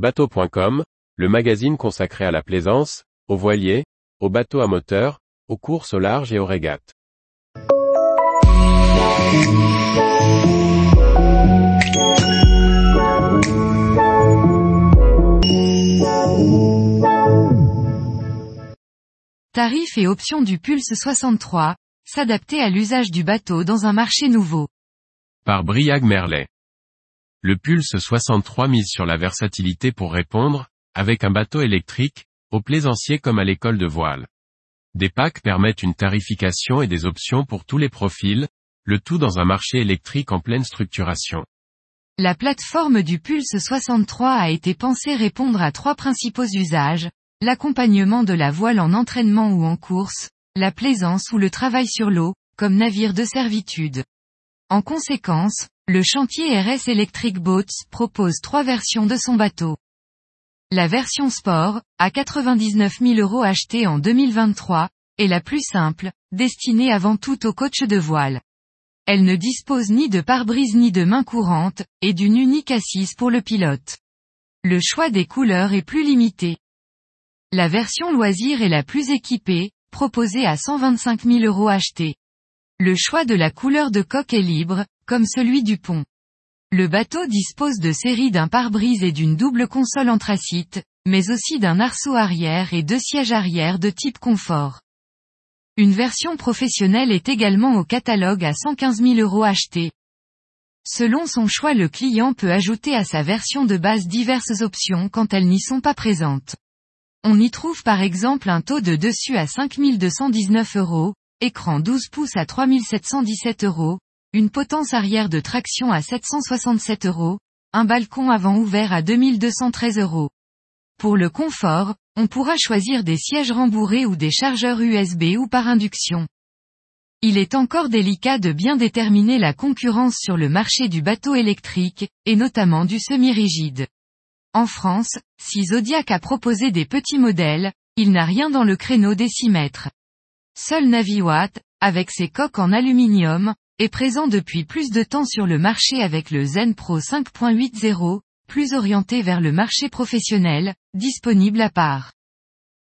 Bateau.com, le magazine consacré à la plaisance, aux voiliers, aux bateaux à moteur, aux courses au large et aux régates. Tarifs et options du Pulse 63, s'adapter à l'usage du bateau dans un marché nouveau. Par Briag Merlet. Le Pulse 63 mise sur la versatilité pour répondre, avec un bateau électrique, aux plaisanciers comme à l'école de voile. Des packs permettent une tarification et des options pour tous les profils, le tout dans un marché électrique en pleine structuration. La plateforme du Pulse 63 a été pensée répondre à trois principaux usages, l'accompagnement de la voile en entraînement ou en course, la plaisance ou le travail sur l'eau, comme navire de servitude. En conséquence, le chantier RS Electric Boats propose trois versions de son bateau. La version sport, à 99 000 euros achetée en 2023, est la plus simple, destinée avant tout aux coachs de voile. Elle ne dispose ni de pare-brise ni de main courante, et d'une unique assise pour le pilote. Le choix des couleurs est plus limité. La version loisir est la plus équipée, proposée à 125 000 euros achetés. Le choix de la couleur de coque est libre, comme celui du pont. Le bateau dispose de séries d'un pare-brise et d'une double console anthracite, mais aussi d'un arceau arrière et deux sièges arrière de type confort. Une version professionnelle est également au catalogue à 115 000 euros achetés. Selon son choix le client peut ajouter à sa version de base diverses options quand elles n'y sont pas présentes. On y trouve par exemple un taux de dessus à 5219 euros, écran 12 pouces à 3717 euros, une potence arrière de traction à 767 euros, un balcon avant ouvert à 2213 euros. Pour le confort, on pourra choisir des sièges rembourrés ou des chargeurs USB ou par induction. Il est encore délicat de bien déterminer la concurrence sur le marché du bateau électrique, et notamment du semi-rigide. En France, si Zodiac a proposé des petits modèles, il n'a rien dans le créneau des 6 mètres. Seul Naviwatt, avec ses coques en aluminium, est présent depuis plus de temps sur le marché avec le Zen Pro 5.80, plus orienté vers le marché professionnel, disponible à part.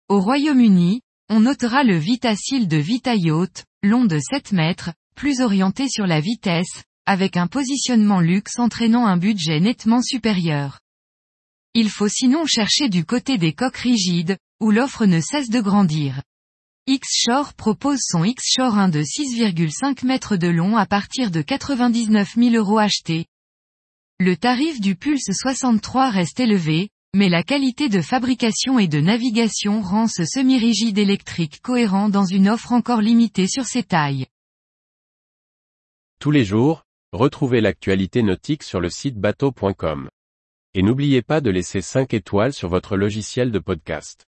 Au Royaume-Uni, on notera le Vitacil de Vita Yacht, long de 7 mètres, plus orienté sur la vitesse, avec un positionnement luxe entraînant un budget nettement supérieur. Il faut sinon chercher du côté des coques rigides, où l'offre ne cesse de grandir. X-Shore propose son X-Shore 1 de 6,5 mètres de long à partir de 99 000 euros achetés. Le tarif du Pulse 63 reste élevé, mais la qualité de fabrication et de navigation rend ce semi-rigide électrique cohérent dans une offre encore limitée sur ses tailles. Tous les jours, retrouvez l'actualité nautique sur le site bateau.com. Et n'oubliez pas de laisser 5 étoiles sur votre logiciel de podcast.